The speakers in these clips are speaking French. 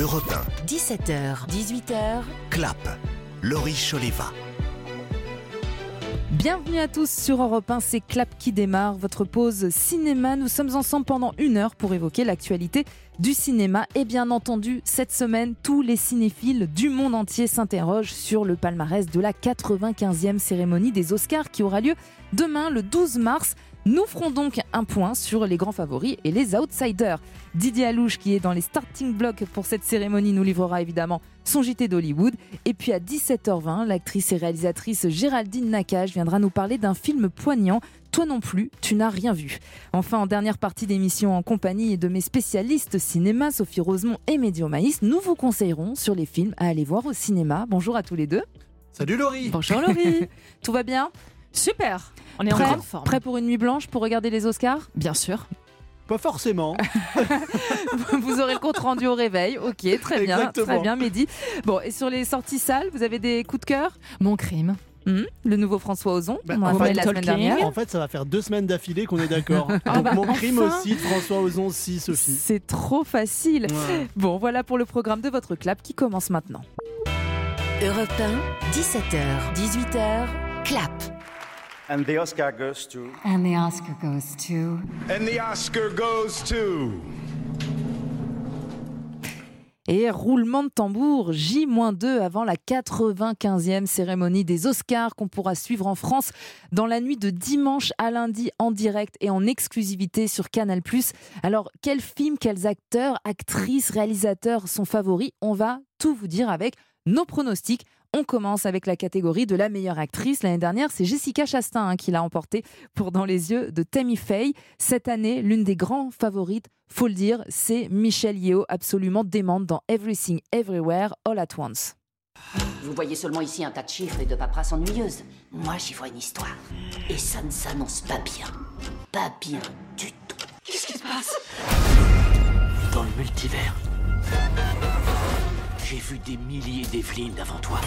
Europe 17h, 18h, 1. Clap. Laurie Choleva. Bienvenue à tous sur Europe 1, c'est Clap qui démarre, votre pause cinéma. Nous sommes ensemble pendant une heure pour évoquer l'actualité du cinéma. Et bien entendu, cette semaine, tous les cinéphiles du monde entier s'interrogent sur le palmarès de la 95e cérémonie des Oscars qui aura lieu demain, le 12 mars. Nous ferons donc un point sur les grands favoris et les outsiders. Didier Alouche, qui est dans les starting blocks pour cette cérémonie, nous livrera évidemment son JT d'Hollywood. Et puis à 17h20, l'actrice et réalisatrice Géraldine Nakache viendra nous parler d'un film poignant. Toi non plus, tu n'as rien vu. Enfin, en dernière partie d'émission, en compagnie de mes spécialistes cinéma, Sophie Rosemont et Médio Maïs, nous vous conseillerons sur les films à aller voir au cinéma. Bonjour à tous les deux. Salut Laurie Bonjour Laurie Tout va bien? Super On est en Prêt grande forme. Prêt pour une nuit blanche pour regarder les Oscars Bien sûr. Pas forcément. Vous aurez le compte rendu au réveil. Ok, très bien, Exactement. très bien, Mehdi. Bon, et sur les sorties salles, vous avez des coups de cœur? Mon crime. Hmm, Le nouveau François Ozon, Bah, on en a en parlé fait, la semaine dernière. En fait, ça va faire deux semaines d'affilée qu'on est d'accord. Ah Donc bah, mon crime enfin. aussi de François Ozon, si Sophie. C'est trop facile. Ouais. Bon, voilà pour le programme de votre clap qui commence maintenant. Europe 1, 17h, 18h, Clap. And the Oscar goes to. And the Oscar goes to. And the Oscar goes to. Et roulement de tambour, J-2 avant la 95e cérémonie des Oscars qu'on pourra suivre en France dans la nuit de dimanche à lundi en direct et en exclusivité sur Canal+. Alors, quels films, quels acteurs, actrices, réalisateurs sont favoris? On va tout vous dire avec nos pronostics. On commence avec la catégorie de la meilleure actrice. L'année dernière, c'est Jessica Chastain hein, qui l'a emporté pour Dans les yeux de Tammy Faye. Cette année, l'une des grands favorites, faut le dire, c'est Michelle Yeoh, absolument démente dans Everything Everywhere All at Once. Vous voyez seulement ici un tas de chiffres et de paperasses ennuyeuses. Moi, j'y vois une histoire. Et ça ne s'annonce pas bien. Pas bien du tout. Qu'est-ce qui se passe? Dans le multivers, j'ai vu des milliers d'Evelyne avant toi.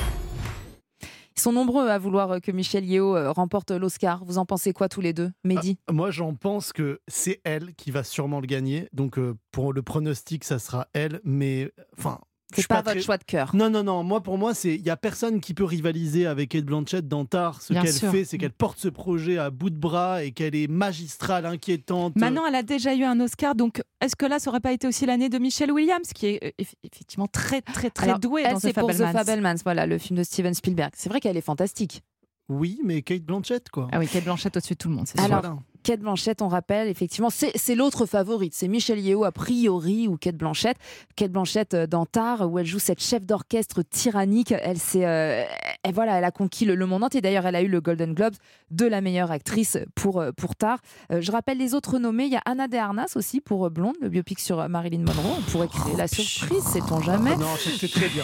Ils sont nombreux à vouloir que Michelle Yeoh euh, remporte l'Oscar. Vous en pensez quoi tous les deux Mehdi Moi, j'en pense que c'est elle qui va sûrement le gagner. Donc, euh, pour le pronostic, ça sera elle. Mais, enfin. Je C'est pas, votre très- choix de cœur. Non, non, non. Moi, pour moi, c'est il y a personne qui peut rivaliser avec Kate Blanchett dans Tar. Ce qu'elle fait, c'est qu'elle porte ce projet à bout de bras et qu'elle est magistrale, inquiétante. Maintenant, elle a déjà eu un Oscar, donc est-ce que là, ça aurait pas été aussi l'année de Michelle Williams, qui est euh, eff- effectivement très, très, très Alors, douée elle, dans pour The Fabelmans. Voilà, le film de Steven Spielberg. C'est vrai qu'elle est fantastique. Oui, mais Kate Blanchett, quoi. Ah oui, Kate Blanchett au-dessus de tout le monde, c'est sûr. Alors. Kate Blanchett, on rappelle, effectivement, c'est l'autre favorite. C'est Michelle Yeoh, a priori, ou Kate Blanchett. Kate Blanchett euh, dans Tar, où elle joue cette chef d'orchestre tyrannique. Elle, s'est, euh, elle, voilà, elle a conquis le, le monde entier. D'ailleurs, elle a eu le Golden Globe de la meilleure actrice pour, euh, pour Tar. Euh, je rappelle les autres nommés. Il y a Anna de Armas aussi pour euh, Blonde, le biopic sur Marilyn Monroe. On pourrait créer la surprise, sait-on jamais. Non, c'est très bien.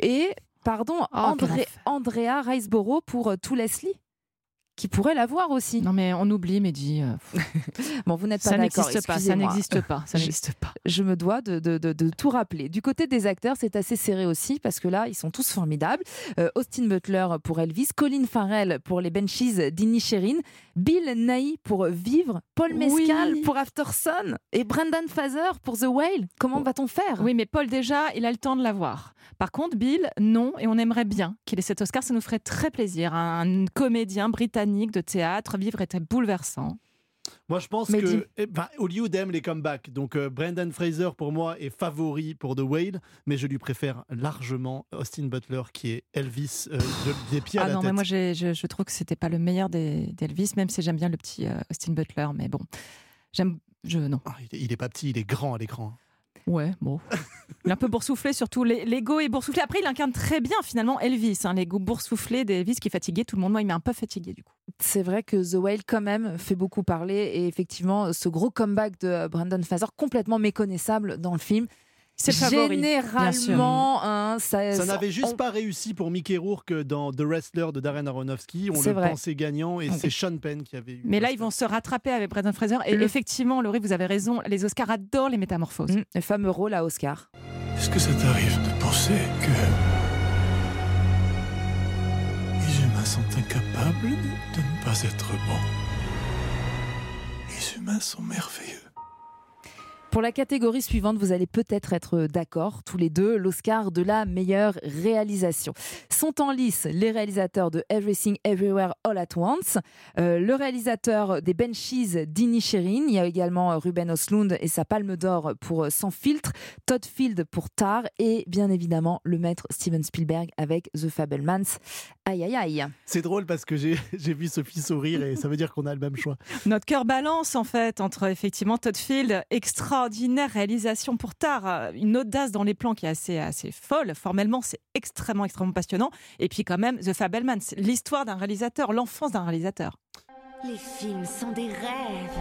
Et, pardon, André, enfer. Andrea Riseborough pour euh, To Leslie, qui pourrait l'avoir aussi. Non, mais on oublie, Mehdi. euh, Bon, vous n'êtes pas ça d'accord. n'existe pas, ça n'existe pas, ça Je- n'existe pas. je me dois de, de- de- de tout rappeler. Du côté des acteurs, c'est assez serré aussi parce que là, ils sont tous formidables. Euh, Austin Butler pour Elvis, Colin Farrell pour les Benchies d'Inisherin, Bill Nighy pour Vivre, Paul Mescal Oui. pour After Sun et Brendan Fraser pour The Whale. Comment va-t-on faire? Oui, mais Paul, déjà, il a le temps de l'avoir. Par contre, Bill, non, et on aimerait bien qu'il ait cet Oscar, ça nous ferait très plaisir. Un comédien britannique de théâtre, vivre était bouleversant. Moi, je pense Mais que eh ben, Hollywood aime les comebacks. Donc, euh, Brendan Fraser, pour moi, est favori pour The Whale, mais je lui préfère largement Austin Butler, qui est Elvis euh, de- des pieds à Ah la non, tête. mais moi je, je trouve que c'était pas le meilleur des- d'Elvis, même si j'aime bien le petit euh, Austin Butler, mais bon, j'aime, je non. Ah, il, est, il est pas petit, il est grand à l'écran. Ouais, bon. Il est un peu boursouflé, surtout l'ego est boursouflé. Après, il incarne très bien finalement Elvis, hein, l'ego boursouflé d'Elvis qui fatiguait tout le monde. Moi, il m'a un peu fatigué du coup. C'est vrai que The Whale, quand même, fait beaucoup parler. Et effectivement, ce gros comeback de Brendan Fraser, complètement méconnaissable dans le film. C'est favori. Généralement, hein, ça, Ça n'avait juste on- pas réussi pour Mickey Rourke dans The Wrestler de Darren Aronofsky. On le vrai. pensait gagnant et c'est Sean Penn qui avait eu. Mais là, ils vont se rattraper avec Brendan Fraser. Et Le- effectivement, Laurie, vous avez raison, les Oscars adorent les métamorphoses. Mm, le fameux rôle à Oscar. Est-ce que ça t'arrive de penser que. Les humains sont incapables de ne pas être bons? Les humains sont merveilleux. Pour la catégorie suivante, vous allez peut-être être d'accord, tous les deux, l'Oscar de la meilleure réalisation. Sont en lice les réalisateurs de Everything Everywhere All at Once, euh, le réalisateur des Benchies, Dini Sherin, il y a également Ruben Oslund et sa palme d'or pour Sans filtre, Todd Field pour Tar et bien évidemment le maître Steven Spielberg avec The Fablemans. Aïe aïe aïe. C'est drôle parce que j'ai vu Sophie sourire et ça veut dire qu'on a le même choix. Notre cœur balance en fait entre effectivement Todd Field, extraordinaire réalisation pour tard, euh, une audace dans les plans qui est assez, assez folle. Formellement, c'est extrêmement, extrêmement passionnant. Et puis quand même, The Fabelmans, l'histoire d'un réalisateur, l'enfance d'un réalisateur. Les films sont des rêves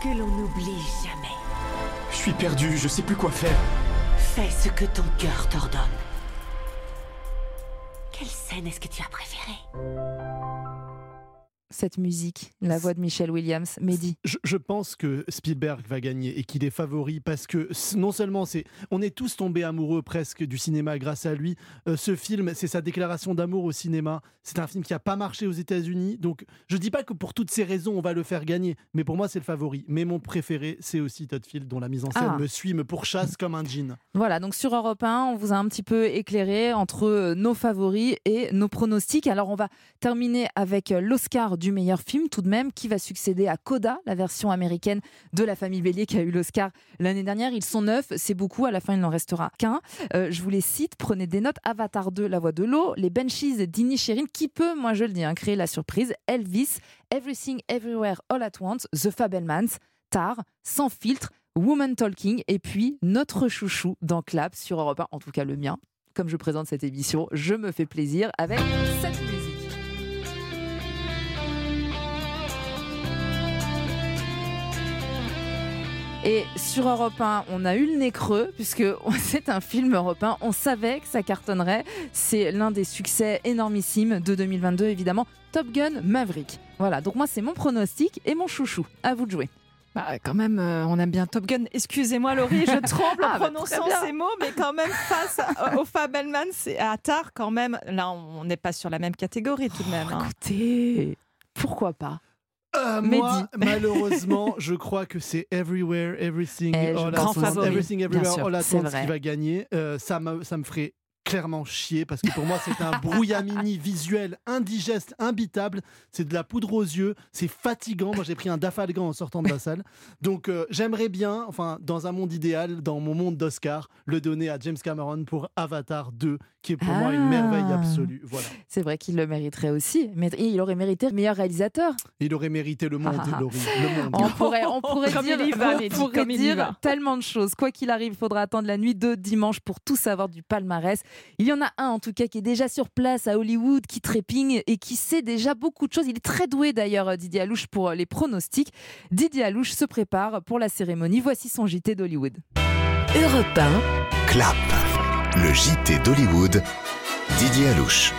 que l'on n'oublie jamais. Je suis perdu, je sais plus quoi faire. Fais ce que ton cœur t'ordonne. Est-ce que tu as préférée Cette musique, la voix de Michelle Williams, Mehdi. Je, je pense que Spielberg va gagner et qu'il est favori parce que non seulement c'est, on est tous tombés amoureux presque du cinéma grâce à lui. Euh, ce film, c'est sa déclaration d'amour au cinéma. C'est un film qui a pas marché aux États-Unis, donc je dis pas que pour toutes ces raisons on va le faire gagner, mais pour moi c'est le favori. Mais mon préféré, c'est aussi Todd Field, dont la mise en scène Ah. me suit, me pourchasse comme un jean. Voilà, donc sur Europe 1, on vous a un petit peu éclairé entre euh, nos favoris et nos pronostics. Alors on va terminer avec euh, l'Oscar du meilleur film tout de même, qui va succéder à Coda, la version américaine de La Famille Bélier qui a eu l'Oscar l'année dernière. Ils sont neuf, c'est beaucoup, à la fin il n'en restera qu'un. Euh, je vous les cite, prenez des notes. Avatar 2, La Voix de l'eau, Les Banshees, Dini Sherin, qui peut, moi je le dis, hein, créer la surprise, Elvis, Everything Everywhere All at Once, The Fabelmans, Tar, Sans filtre, Woman Talking et puis notre chouchou dans Clap sur Europe 1, en tout cas le mien. Comme je présente cette émission, je me fais plaisir avec cette musique. Et sur Europe 1, on a eu le nez creux, puisque c'est un film européen. On savait que ça cartonnerait. C'est l'un des succès énormissimes de 2022, évidemment. Top Gun Maverick. Voilà, donc moi, c'est mon pronostic et mon chouchou. À vous de jouer. Bah, quand même, euh, on aime bien Top Gun. Excusez-moi, Laurie, je tremble en Ah, bah, prononçant ces mots, mais quand même, face à- au Fabelman, c'est à Tar, quand même. Là, on n'est pas sur la même catégorie tout de même. hein. Écoutez, pourquoi pas? Euh, moi, malheureusement, je crois que c'est Everywhere, Everything, Eh, All at Everything Everywhere, sûr, All at Once qui va gagner. Euh, ça, me, ça me ferait clairement chier parce que pour moi c'est un brouillamini visuel indigeste, imbitable. C'est de la poudre aux yeux, c'est fatigant. Moi j'ai pris un dafalgan en sortant de la salle. Donc euh, j'aimerais bien, enfin dans un monde idéal, dans mon monde d'Oscar, le donner à James Cameron pour Avatar 2, qui est pour moi une Ah. merveille absolue. Voilà. C'est vrai qu'il le mériterait aussi. Mais et il aurait mérité meilleur réalisateur. Il aurait mérité le monde, Ah, ah, ah. Laurie, le monde. On pourrait, on pourrait Comme dire, il y va, on pourrait comme il y dire va. tellement de choses. Quoi qu'il arrive, il faudra attendre la nuit de dimanche pour tout savoir du palmarès. Il y en a un en tout cas qui est déjà sur place à Hollywood, qui trépigne et qui sait déjà beaucoup de choses. Il est très doué d'ailleurs, Didier Alouche, pour les pronostics. Didier Alouche se prépare pour la cérémonie. Voici son JT d'Hollywood. Europe 1, Clap, le JT d'Hollywood, Didier Alouche.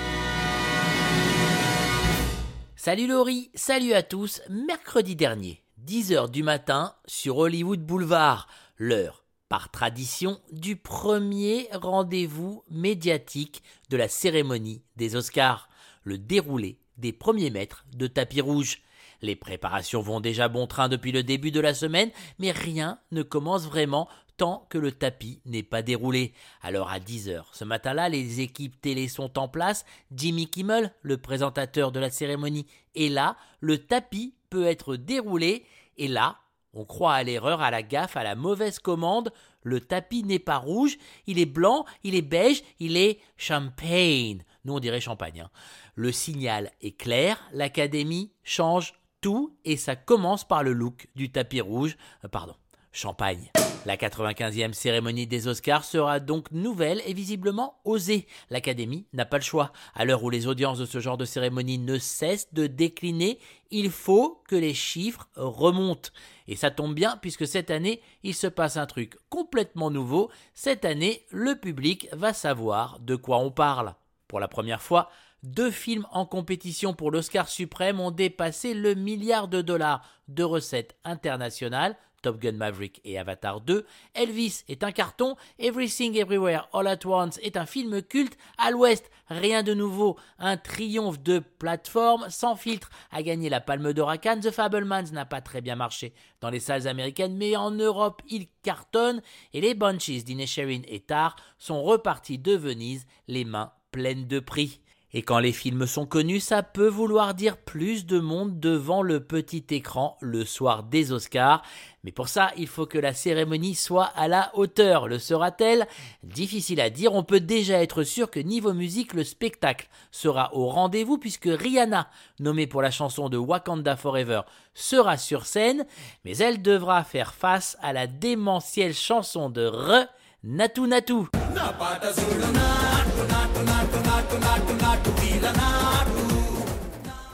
Salut Laurie, salut à tous. Mercredi dernier, 10h du matin, sur Hollywood Boulevard, l'heure, par tradition, du premier rendez-vous médiatique de la cérémonie des Oscars, le déroulé des premiers mètres de tapis rouge. Les préparations vont déjà bon train depuis le début de la semaine, mais rien ne commence vraiment tant que le tapis n'est pas déroulé. Alors à 10h ce matin-là, les équipes télé sont en place. Jimmy Kimmel, le présentateur de la cérémonie, est là. Le tapis peut être déroulé. Et là, on croit à l'erreur, à la gaffe, à la mauvaise commande. Le tapis n'est pas rouge, il est blanc, il est beige, il est champagne. Nous on dirait champagne. hein. Le signal est clair, l'académie change tout et ça commence par le look du tapis rouge. Euh, pardon, champagne. La 95e cérémonie des Oscars sera donc nouvelle et visiblement osée. L'Académie n'a pas le choix. À l'heure où les audiences de ce genre de cérémonie ne cessent de décliner, il faut que les chiffres remontent. Et ça tombe bien puisque cette année, il se passe un truc complètement nouveau. Cette année, le public va savoir de quoi on parle. Pour la première fois, deux films en compétition pour l'Oscar suprême ont dépassé le milliard de dollars de recettes internationales Top Gun Maverick et Avatar 2. Elvis est un carton. Everything Everywhere All at Once est un film culte. À l'ouest, rien de nouveau. Un triomphe de plateforme sans filtre a gagné la Palme d'Or à Cannes. The Fablemans n'a pas très bien marché dans les salles américaines, mais en Europe, il cartonne. Et les Bunches d'Inesherin et Tar sont repartis de Venise, les mains pleines de prix. Et quand les films sont connus, ça peut vouloir dire plus de monde devant le petit écran le soir des Oscars. Mais pour ça, il faut que la cérémonie soit à la hauteur. Le sera-t-elle? Difficile à dire, on peut déjà être sûr que niveau musique, le spectacle sera au rendez-vous puisque Rihanna, nommée pour la chanson de Wakanda Forever, sera sur scène, mais elle devra faire face à la démentielle chanson de Re, Natu Natu.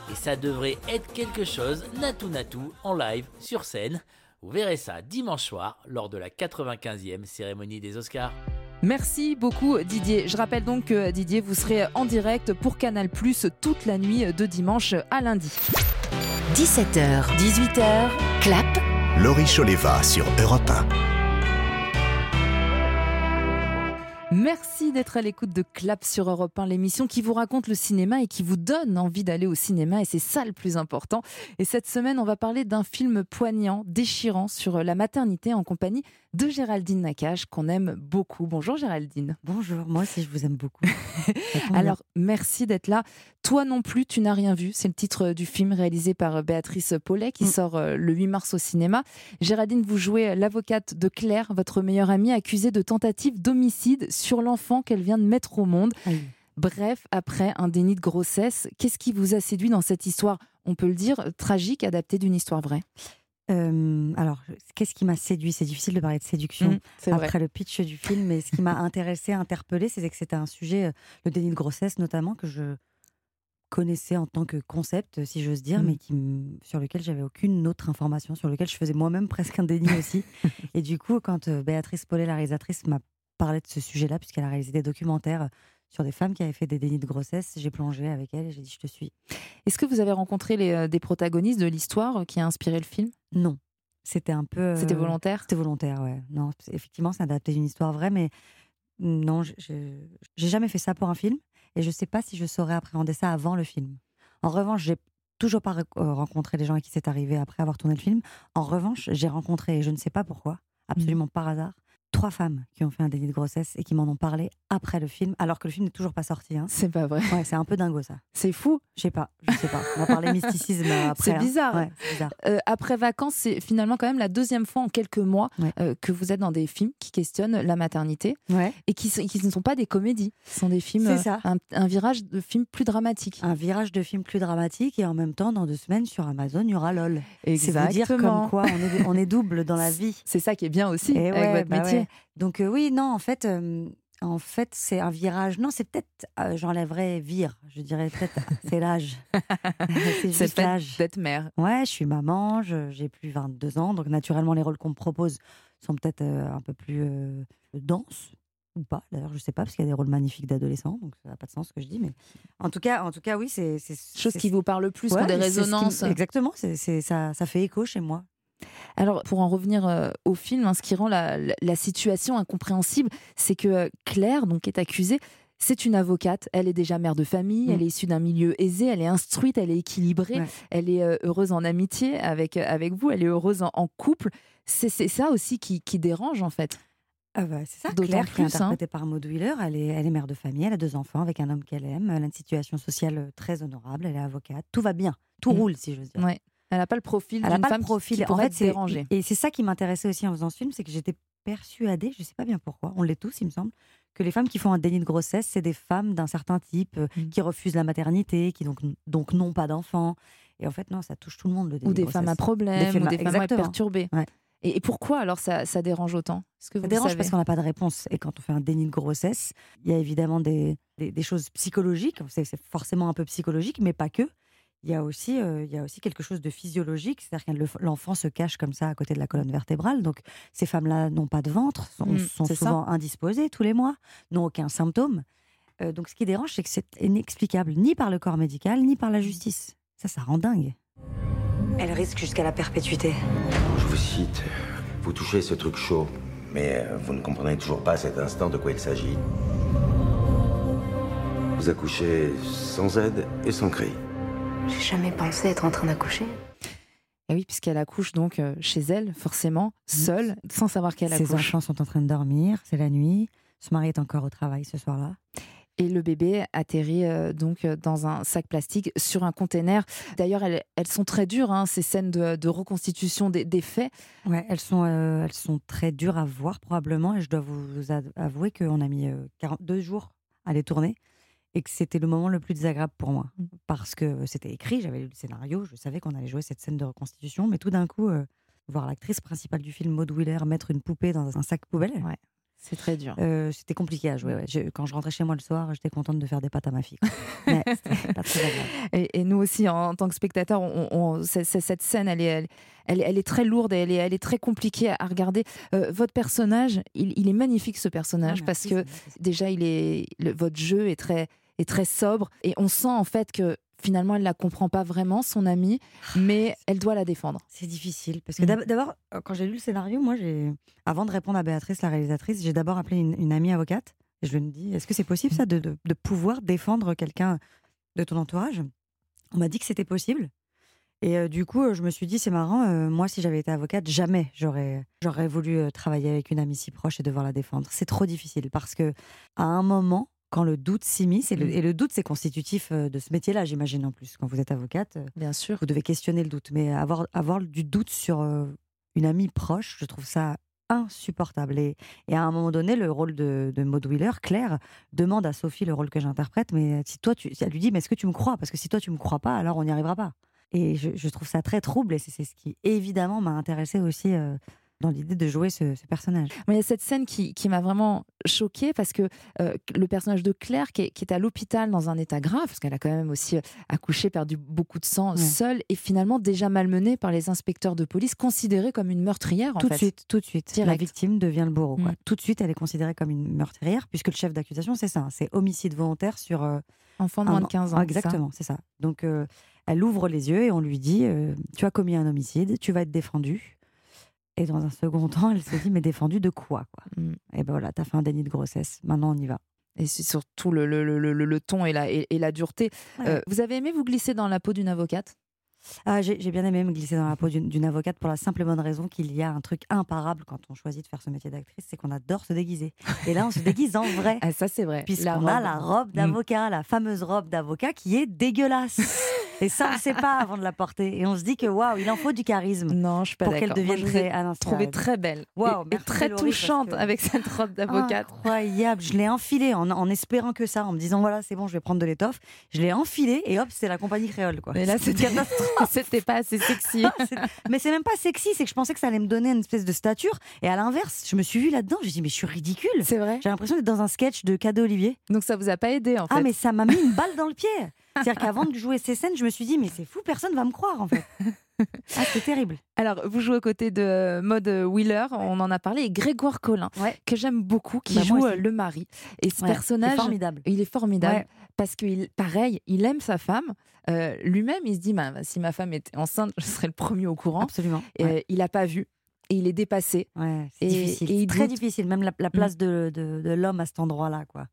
Et ça devrait être quelque chose, Natu Natu, en live, sur scène. Vous verrez ça dimanche soir, lors de la 95e cérémonie des Oscars. Merci beaucoup Didier. Je rappelle donc que Didier, vous serez en direct pour Canal Plus toute la nuit de dimanche à lundi. 17h, 18h, clap. Laurie Choleva sur Europe 1. Merci d'être à l'écoute de Clap sur Europe 1, l'émission qui vous raconte le cinéma et qui vous donne envie d'aller au cinéma, et c'est ça le plus important. Et cette semaine, on va parler d'un film poignant, déchirant sur la maternité en compagnie de Géraldine Nakache, qu'on aime beaucoup. Bonjour Géraldine. Bonjour, moi aussi je vous aime beaucoup. Alors, merci d'être là. Toi non plus, tu n'as rien vu. C'est le titre du film réalisé par Béatrice Paulet qui Mm. sort euh, le 8 mars au cinéma. Géraldine, vous jouez l'avocate de Claire, votre meilleure amie, accusée de tentative d'homicide sur l'enfant qu'elle vient de mettre au monde. Aïe. Bref, après un déni de grossesse, qu'est-ce qui vous a séduit dans cette histoire? On peut le dire, tragique, adaptée d'une histoire vraie. Euh, alors, qu'est-ce qui m'a séduit? C'est difficile de parler de séduction Mm, vrai. après le pitch du film, mais ce qui m'a intéressé, interpellé, c'est que c'était un sujet, le déni de grossesse notamment, que je connaissais en tant que concept, si j'ose dire, mais qui, m- sur lequel j'avais aucune autre information, sur lequel je faisais moi-même presque un déni aussi. Et du coup, quand Béatrice Paulet, la réalisatrice, m'a parlé de ce sujet-là, puisqu'elle a réalisé des documentaires sur des femmes qui avaient fait des dénis de grossesse, j'ai plongé avec elle et j'ai dit je te suis. Est-ce que vous avez rencontré les, des protagonistes de l'histoire qui a inspiré le film? Non. C'était un peu. C'était euh, volontaire? C'était volontaire, ouais. Non, effectivement, c'est adapté d'une histoire vraie, mais non, j'ai jamais fait ça pour un film et je sais pas si je saurais appréhender ça avant le film. En revanche, j'ai toujours pas euh, rencontré les gens à qui c'est arrivé après avoir tourné le film. En revanche, j'ai rencontré, et je ne sais pas pourquoi, absolument par hasard, trois femmes qui ont fait un délit de grossesse et qui m'en ont parlé après le film, alors que le film n'est toujours pas sorti. Hein. C'est pas vrai. Ouais, c'est un peu dingo ça. C'est fou. Je sais pas, je sais pas. On va parler mysticisme après. C'est hein. bizarre. Ouais, c'est bizarre. Euh, après vacances, c'est finalement quand même la deuxième fois en quelques mois Ouais. euh, que vous êtes dans des films qui questionnent la maternité et qui, ne sont pas des comédies. Ce sont des films, C'est euh, ça. Un, un virage de films plus dramatique. un virage de film plus dramatique et en même temps dans deux semaines sur Amazon il y aura LOL. C'est vous dire Exactement. comme quoi on est, on est double dans la vie. C'est ça qui est bien aussi Et avec votre bah métier. Ouais. Donc euh, oui non en fait euh, en fait c'est un virage non c'est peut-être euh, j'enlèverais vire je dirais peut-être c'est l'âge c'est C'est juste l'âge. d'être mère. Ouais je suis maman j'ai plus 22 ans donc naturellement les rôles qu'on me propose sont peut-être un peu plus denses ou pas d'ailleurs je sais pas parce qu'il y a des rôles magnifiques d'adolescents donc ça n'a pas de sens ce que je dis mais en tout cas en tout cas oui c'est c'est Chose qui vous parle plus, Ouais, des qui résonances. exactement, c'est- ça, ça fait écho chez moi. Alors, pour en revenir euh, au film, hein, ce qui rend la, la- la situation incompréhensible, c'est que euh, Claire, donc, est accusée. C'est une avocate, elle est déjà mère de famille, Mm. elle est issue d'un milieu aisé, elle est instruite, elle est équilibrée, Ouais. elle est euh, heureuse en amitié avec, avec vous, elle est heureuse en, en couple. C'est ça aussi qui, qui dérange en fait. Ah bah, c'est ça, Claire, qui est plus, hein. interprétée par Maud Wheeler, elle est, elle est mère de famille, elle a deux enfants avec un homme qu'elle aime, elle a une situation sociale très honorable, elle est avocate, tout va bien, tout Mm. roule si j'ose dire. Ouais. Elle n'a pas le profil Elle n'a d'une pas femme le qui- profil. qui, en fait, être c'est, dérangée. et c'est ça qui m'intéressait aussi en faisant ce film, c'est que j'étais persuadée, je ne sais pas bien pourquoi, on l'est tous, il me semble, que les femmes qui font un déni de grossesse, c'est des femmes d'un certain type, euh, Mm. qui refusent la maternité, qui donc, donc n'ont pas d'enfants. Et en fait, non, ça touche tout le monde, le déni Ou de des femmes à problème, femmes ou des femmes perturbées. Ouais. Et, et pourquoi alors ça, ça dérange autant? Que vous Ça dérange savez? parce qu'on n'a pas de réponse. Et quand on fait un déni de grossesse, il y a évidemment des, des, des choses psychologiques. C'est c'est forcément un peu psychologique, mais pas que. Il y a aussi, euh, il y a aussi quelque chose de physiologique. C'est-à-dire que le- l'enfant se cache comme ça à côté de la colonne vertébrale. Donc ces femmes-là n'ont pas de ventre, sont, Mm, sont ça. souvent indisposées tous les mois, n'ont aucun symptôme. Euh, donc ce qui dérange, c'est que c'est inexplicable ni par le corps médical, ni par la justice. Ça, ça rend dingue. Elle risque jusqu'à la perpétuité. Je vous cite, Vous touchez ce truc chaud, mais euh, vous ne comprenez toujours pas à cet instant de quoi il s'agit. Vous accouchez sans aide et sans cri. J'ai jamais pensé être en train d'accoucher. Et oui, puisqu'elle accouche donc euh, chez elle, forcément, seule, sans savoir qu'elle accouche. Ses enfants sont en train de dormir, c'est la nuit. Son mari est encore au travail ce soir-là. Et le bébé atterrit euh, donc euh, dans un sac plastique sur un container. D'ailleurs, elles, elles sont très dures, hein, ces scènes de, de reconstitution des, des faits. Ouais, elles sont, euh, elles sont très dures à voir probablement. Et je dois vous av- avouer qu'on a mis euh, 42 jours à les tourner et que c'était le moment le plus désagréable pour moi. Parce que c'était écrit, j'avais lu le scénario, je savais qu'on allait jouer cette scène de reconstitution. Mais tout d'un coup, euh, voir l'actrice principale du film, Maud Wheeler, mettre une poupée dans un sac poubelle. Ouais. C'est très dur. Euh, c'était compliqué à jouer. ouais. Je- quand je rentrais chez moi le soir, j'étais contente de faire des pâtes à ma fille. Mais pas très. Et, et nous aussi, en, en tant que spectateurs, on, on- cette scène, elle est, elle, elle, elle est très lourde, et elle est, elle est très compliquée à, regarder. Euh, votre personnage, il, il est magnifique ce personnage Ah, parce que déjà, il est, le- votre jeu est très, est très sobre et on sent en fait que finalement, elle la comprend pas vraiment, son amie, mais elle doit la défendre. C'est difficile parce que Mm. d'ab- d'abord, euh, quand j'ai lu le scénario, moi, j'ai, avant de répondre à Béatrice, la réalisatrice, j'ai d'abord appelé une, une amie avocate et je lui ai dit Est-ce que c'est possible ça de, de- de pouvoir défendre quelqu'un de ton entourage? On m'a dit que c'était possible. Et euh, du coup, euh, je me suis dit C'est marrant, euh, moi, si j'avais été avocate, jamais j'aurais, j'aurais voulu travailler avec une amie si proche et devoir la défendre. C'est trop difficile parce que à un moment, quand le doute s'immisce, et le, Mm. et le doute, c'est constitutif euh, de ce métier-là, j'imagine en plus. Quand vous êtes avocate, euh, Bien sûr. vous devez questionner le doute. Mais avoir, avoir du doute sur euh, une amie proche, je trouve ça insupportable. Et, et à un moment donné, le rôle de, de Maud Wheeler, Claire, demande à Sophie le rôle que j'interprète, mais si toi, tu, elle lui dit, mais est-ce que tu me crois? Parce que si toi, tu me crois pas, alors on n'y arrivera pas. Et je, je trouve ça très trouble, et c'est c'est ce qui, évidemment, m'a intéressée aussi euh, dans l'idée de jouer ce, ce personnage. Mais il y a cette scène qui, qui m'a vraiment choquée parce que euh, le personnage de Claire, qui est, qui est à l'hôpital dans un état grave, parce qu'elle a quand même aussi euh, accouché, perdu beaucoup de sang, Ouais. seule, et finalement déjà malmenée par les inspecteurs de police, considérée comme une meurtrière. En tout de suite, tout de suite. La victime devient le bourreau. quoi. Mm. Tout de suite, elle est considérée comme une meurtrière, puisque le chef d'accusation, c'est ça, c'est homicide volontaire sur euh, Enfant de un moins de an. 15 ans. Ah, exactement, c'est ça. Donc, euh, elle ouvre les yeux et on lui dit Tu as commis un homicide, tu vas être défendu. Et dans un second temps, elle se dit Mais défendu de quoi, quoi? Mm. Et ben voilà, t'as fait un déni de grossesse. Maintenant, on y va. Et c'est surtout le, le, le, le, le ton et la, et, et la dureté. Ouais. Euh, vous avez aimé vous glisser dans la peau d'une avocate? Ah, J'ai bien aimé me glisser dans la peau d'une avocate pour la simple et bonne raison qu'il y a un truc imparable quand on choisit de faire ce métier d'actrice, c'est qu'on adore se déguiser. Et là, on se déguise en vrai. ah, Ça, c'est vrai. Puisqu'on a la robe Mm. d'avocat, la fameuse robe d'avocat qui est dégueulasse. Et ça, on ne sait pas avant de la porter. Et on se dit que waouh, il en faut du charisme Non, je suis pas pour qu'elle devienne je très. Ah trouvée très belle Waouh, et- très touchante que- avec cette robe d'avocate. Incroyable. Je l'ai enfilée en, en espérant que ça, en me disant voilà, c'est bon, je vais prendre de l'étoffe. Je l'ai enfilée et hop, c'est la compagnie créole. Quoi. Mais là, c'était pas assez sexy. Mais c'est même pas sexy, c'est que je pensais que ça allait me donner une espèce de stature. Et à l'inverse, je me suis vue là-dedans, j'ai dit mais je suis ridicule. C'est vrai. J'ai l'impression d'être dans un sketch de Cadeau Olivier. Donc ça vous a pas aidé en fait. Ah mais ça m'a mis une balle dans le pied. C'est-à-dire qu'avant de jouer ces scènes, je me suis dit mais c'est fou, personne va me croire en fait. Ah, c'est terrible. Alors, vous jouez aux côtés de Maud Wheeler, on en a parlé, et Grégoire Collin, Ouais. que j'aime beaucoup, qui Bah, joue euh, le mari. Et ce Ouais, personnage, c'est formidable. il est formidable Ouais. parce qu'il, pareil, il aime sa femme. Euh, Lui-même, il se dit, bah, si ma femme était enceinte, je serais le premier au courant. Absolument. Et euh, il n'a pas vu. Et il est dépassé. Ouais, c'est difficile. et il très doute. difficile, même la, la place de, de- de l'homme à cet endroit-là. quoi.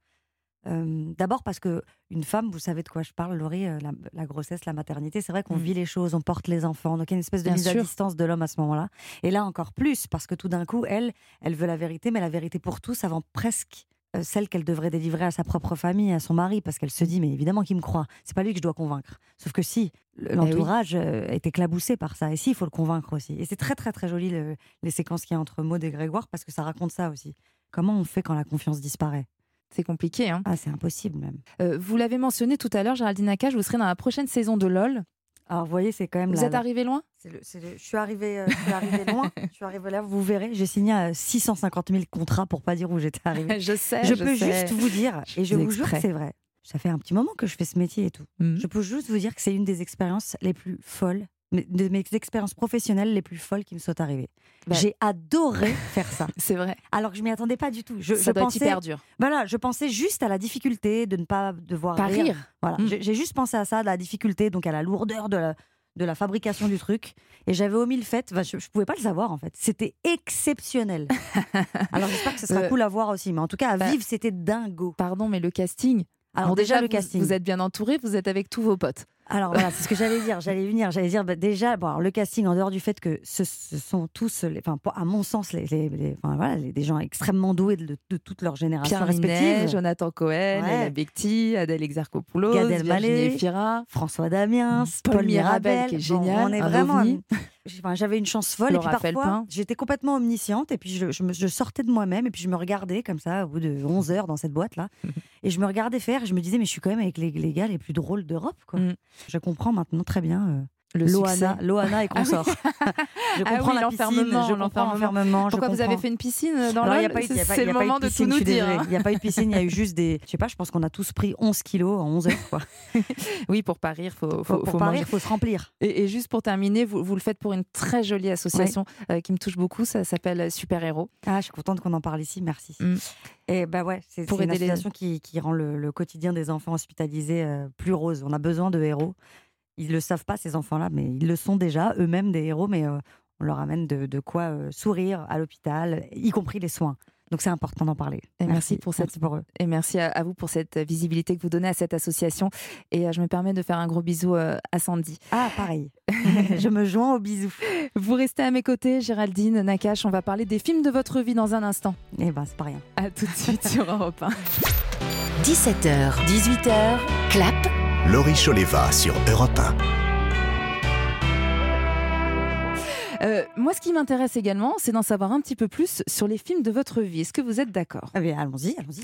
Euh, D'abord parce que une femme, vous savez de quoi je parle, Laurie, la, la grossesse, la maternité, c'est vrai qu'on Mm. vit les choses, on porte les enfants, donc il y a une espèce de Bien mise à distance de l'homme à ce moment-là. Et là encore plus, parce que tout d'un coup, elle, elle veut la vérité, mais la vérité pour tous avant presque celle qu'elle devrait délivrer à sa propre famille, à son mari, parce qu'elle se dit, mais évidemment qu'il me croit, c'est pas lui que je dois convaincre. Sauf que si, Eh l'entourage est éclaboussé par ça, et si, il faut le convaincre aussi. Et c'est très très très joli le- les séquences qu'il y a entre Maud et Grégoire, parce que ça raconte ça aussi. Comment on fait quand la confiance disparaît? C'est compliqué. Hein. Ah, c'est impossible même. Euh, vous l'avez mentionné tout à l'heure, Géraldine Nakache, vous serez dans la prochaine saison de LOL. Alors, vous voyez, c'est quand même Vous êtes arrivé loin? Le- le- Je suis arrivée, euh, je suis arrivée loin. Je suis arrivée là, vous verrez. J'ai signé euh, 650 000 contrats pour pas dire où j'étais arrivée. Je sais. je je peux sais. juste vous dire, Je et je vous jure que c'est vrai. Ça fait un petit moment que je fais ce métier et tout. Mhm. Je peux juste vous dire que c'est une des expériences les plus folles, de mes expériences professionnelles les plus folles qui me sont arrivées. Bah. J'ai adoré faire ça. C'est vrai. Alors que je m'y attendais pas du tout. Je, ça je doit pensais, être hyper dur. Voilà, je pensais juste à la difficulté de ne pas devoir Pas rire. Voilà, Mm. j'ai juste pensé à ça, de la difficulté, donc à la lourdeur de la, de la fabrication du truc. Et j'avais omis le fait, enfin, je, ne pouvais pas le savoir en fait. C'était exceptionnel. Alors j'espère que ce sera Euh, cool à voir aussi. Mais en tout cas, à bah, vivre, c'était dingo. Pardon, mais le casting. Alors déjà, le vous- casting. Vous êtes bien entouré, vous êtes avec tous vos potes. Alors voilà, c'est ce que j'allais dire. J'allais venir. J'allais dire bah, déjà, bon, alors, le casting, en dehors du fait que ce, ce sont tous, les- enfin, pour- à mon sens, les, les- les- enfin, voilà, les- des gens extrêmement doués de, de toute leur génération Pierre respective. Jonathan Cohen, Ouais. Becti, Adèle Exarchopoulos, Gad Elmaleh, François Damiens, Paul Paul, Mirabel, Mirabel, qui est Bon, génial, on est vraiment. Enfin, J'avais une chance folle Laura et puis parfois j'étais complètement omnisciente et puis je, je me- je sortais de moi-même et puis je me regardais comme ça au bout de 11 heures dans cette boîte là et je me regardais faire et je me disais mais je suis quand même avec les, les gars les plus drôles d'Europe quoi. Je comprends maintenant très bien euh, Le Loana, succès. Loana et Ah oui. consorts. je Ah comprends oui, la piscine, l'enfermement, je comprends l'enfermement. je Pourquoi vous avez comprends. fait une piscine dans pas- C'est le moment de tout je nous dire. Il n'y a pas eu de piscine, il y a eu juste des. Je sais pas, je pense qu'on a tous pris 11 kilos en 11 heures. Quoi. Oui, pour pas rire, faut, faut, Pour, pour faut pas manger. rire, il faut se remplir. Et, et juste pour terminer, vous, vous le faites pour une très jolie association euh, qui me touche beaucoup. Ça s'appelle Super Héros. Ah, je suis contente qu'on en parle ici, merci. Mm. Et bah ouais, c'est une les- association qui, qui rend le, le quotidien des enfants hospitalisés euh, plus rose. On a besoin de héros. Ils le savent pas ces enfants-là, mais ils le sont déjà eux-mêmes des héros. Mais euh, on leur amène de, de quoi euh, sourire à l'hôpital, y compris les soins. Donc c'est important d'en parler. Et merci, pour cette merci pour eux. et merci à, à vous pour cette visibilité que vous donnez à cette association. Et euh, je me permets de faire un gros bisou euh, à Sandy. Ah pareil. je me joins aux bisous. Vous restez à mes côtés, Géraldine Nakache. On va parler des films de votre vie dans un instant. Eh ben c'est pas rien. À tout de suite sur Europe 1. 17h, 18h, clap, Laurie Choleva sur Europe 1. Euh, moi, ce qui m'intéresse également, c'est d'en savoir un petit peu plus sur les films de votre vie. Est-ce que vous êtes d'accord? Eh allons-y, allons-y.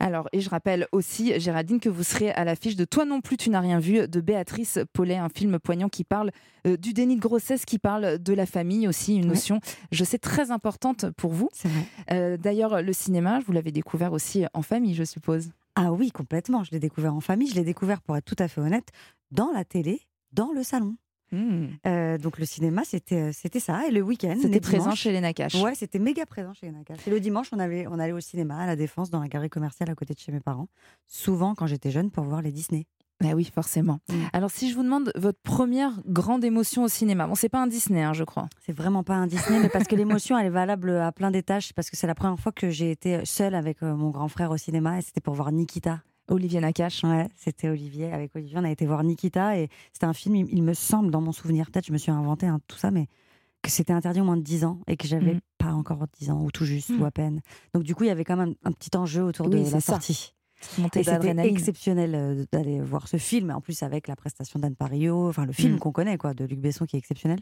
Alors, et je rappelle aussi, Géraldine, que vous serez à l'affiche de Toi non plus, tu n'as rien vu de Béatrice Paulet, un film poignant qui parle euh, du déni de grossesse, qui parle de la famille aussi, une Ouais. notion, je sais, très importante pour vous. C'est vrai. Euh, D'ailleurs, le cinéma, vous l'avez découvert aussi en famille, je suppose. Ah oui, complètement. Je l'ai découvert en famille. Je l'ai découvert, pour être tout à fait honnête, dans la télé, dans le salon. Euh, donc le cinéma, c'était euh, c'était ça. Et le week-end, C'était présent chez les Nakache. Ouais, c'était méga présent chez les Nakache. Et le dimanche, on, avait, on allait au cinéma, à la Défense, dans la galerie commerciale à côté de chez mes parents. Souvent, quand j'étais jeune, pour voir les Disney. Bah oui, forcément. Mm. Alors, si je vous demande votre première grande émotion au cinéma, bon, c'est pas un Disney, hein, je crois. C'est vraiment pas un Disney, mais parce que l'émotion, elle est valable à plein d'étages. Parce que c'est la première fois que j'ai été seule avec euh, mon grand frère au cinéma, et c'était pour voir Nikita. Olivier Nakache. Ouais, c'était Olivier. Avec Olivier, on a été voir Nikita, et c'était un film, il, me semble, dans mon souvenir, peut-être je me suis inventé hein, tout ça, mais que c'était interdit au moins de 10 ans, et que j'avais Mhm. pas encore 10 ans, ou tout juste, ou à peine. Donc du coup, il y avait quand même un, petit enjeu autour Oui, de la ça. sortie. Montée d'adrénaline. exceptionnel euh, d'aller voir ce film, en plus avec la prestation d'Anne Parillo, enfin le film Mm. qu'on connaît, quoi, de Luc Besson qui est exceptionnel.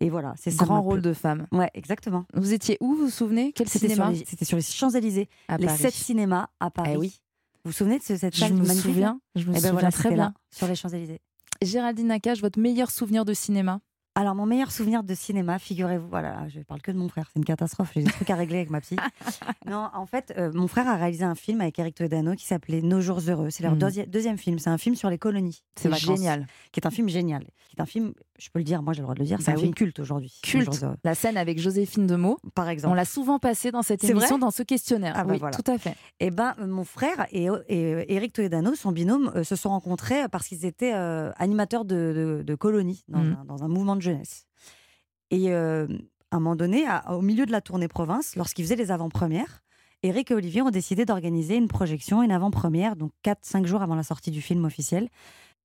Et voilà, c'est. Grand rôle de femme. Ouais, exactement. Vous étiez où, vous vous souvenez? Quel cinéma c'était sur les Champs-Élysées, les Paris. sept cinémas à Paris. Eh oui. Vous vous souvenez de ce- cette Je salle me magnifique souviens, je me Eh ben souviens voilà, très bien. là, sur les Champs-Élysées. Géraldine Nakache, votre meilleur souvenir de cinéma? Alors, mon meilleur souvenir de cinéma, figurez-vous, voilà, je parle que de mon frère, c'est une catastrophe, j'ai des trucs à régler avec ma psy. Non, en fait, euh, mon frère a réalisé un film avec Eric Toledano qui s'appelait Nos jours heureux. C'est leur deuxi- deuxième film, c'est un film sur les colonies. C'est génial. Qui est un film génial. Qui est un film, je peux le dire, moi j'ai le droit de le dire, c'est Bah un oui. film culte aujourd'hui. Culte. La scène avec Joséphine Demeaux, Par exemple. on l'a souvent passé dans cette émission, dans ce questionnaire. Ah bah oui, voilà. tout à fait. Eh ben, euh, mon frère et, et Eric Toledano, son binôme, euh, se sont rencontrés parce qu'ils étaient euh, animateurs de, de, de colonies dans, un, dans un mouvement de jeunesse. Et euh, à un moment donné, à- au milieu de la tournée province, lorsqu'ils faisaient les avant-premières, Eric et Olivier ont décidé d'organiser une projection, une avant-première, donc 4-5 jours avant la sortie du film officiel,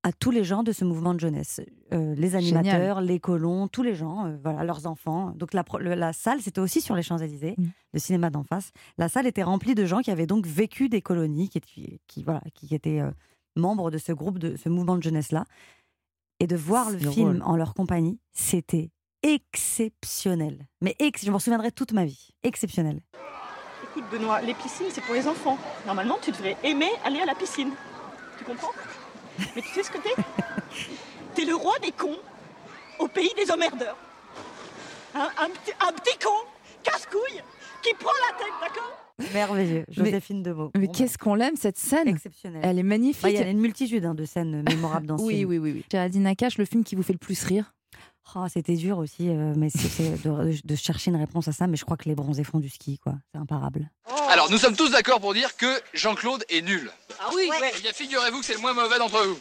à tous les gens de ce mouvement de jeunesse. Euh, les animateurs, les colons, tous les gens, euh, voilà, leurs enfants. Donc la, pro- le- la salle, c'était aussi sur les Champs-Élysées, Mm. le cinéma d'en face. La salle était remplie de gens qui avaient donc vécu des colonies, qui, voilà, qui étaient euh, membres de ce groupe, de ce mouvement de jeunesse-là. Et de voir le film en leur compagnie, c'était exceptionnel. Mais ex- je m'en souviendrai toute ma vie. Exceptionnel. Écoute Benoît, les piscines c'est pour les enfants. Normalement tu devrais aimer aller à la piscine. Tu comprends? Mais tu sais ce que t'es? T'es le roi des cons au pays des emmerdeurs. Un, un petit, un petit con, casse-couille, qui prend la tête, d'accord? Merveilleux. Joséphine Demeaux. Mais Bon, qu'est-ce qu'on l'aime, cette scène bah, exceptionnel. Elle est magnifique. Bah, Il y a une multitude hein, de scènes mémorables dans ce oui, film. oui, oui, oui. Géraldine Nakache, le film qui vous fait le plus rire Oh, c'était dur aussi, euh, mais c'est de, de chercher une réponse à ça. Mais je crois que les bronzés font du ski, quoi. C'est imparable. Alors, nous sommes tous d'accord pour dire que Jean-Claude est nul. Ah oui Eh bien, figurez-vous que c'est le moins mauvais d'entre vous.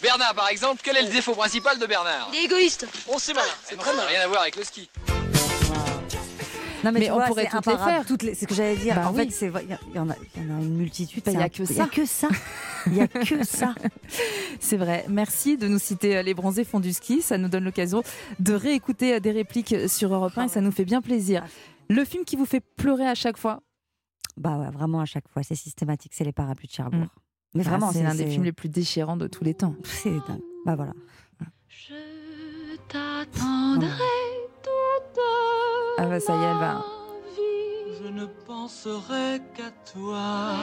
Bernard, par exemple, quel est le défaut principal de Bernard Il est égoïste. On sait malin. C'est très malin. Rien à voir avec le ski. Non, mais, on vois, pourrait toutes les faire. Toutes les- C'est ce que j'allais dire. Bah en oui. fait, c'est il y, en a, il y en a une multitude. Bah, il y a c'est que un- ça. Il y a que ça. Il y a que ça. C'est vrai. Merci de nous citer euh, Les Bronzés font du ski. Ça nous donne l'occasion de réécouter euh, des répliques sur Europe 1 et ça nous fait bien plaisir. Le film qui vous fait pleurer à chaque fois? Bah ouais, vraiment à chaque fois, c'est systématique. C'est les parapluies de Cherbourg. Mm. Mais Ah, vraiment, c'est l'un des films les plus déchirants de tous les temps. C'est dingue. Bah voilà. T'attendrai Ah bah ça y est, elle va. Je ne penserai qu'à toi.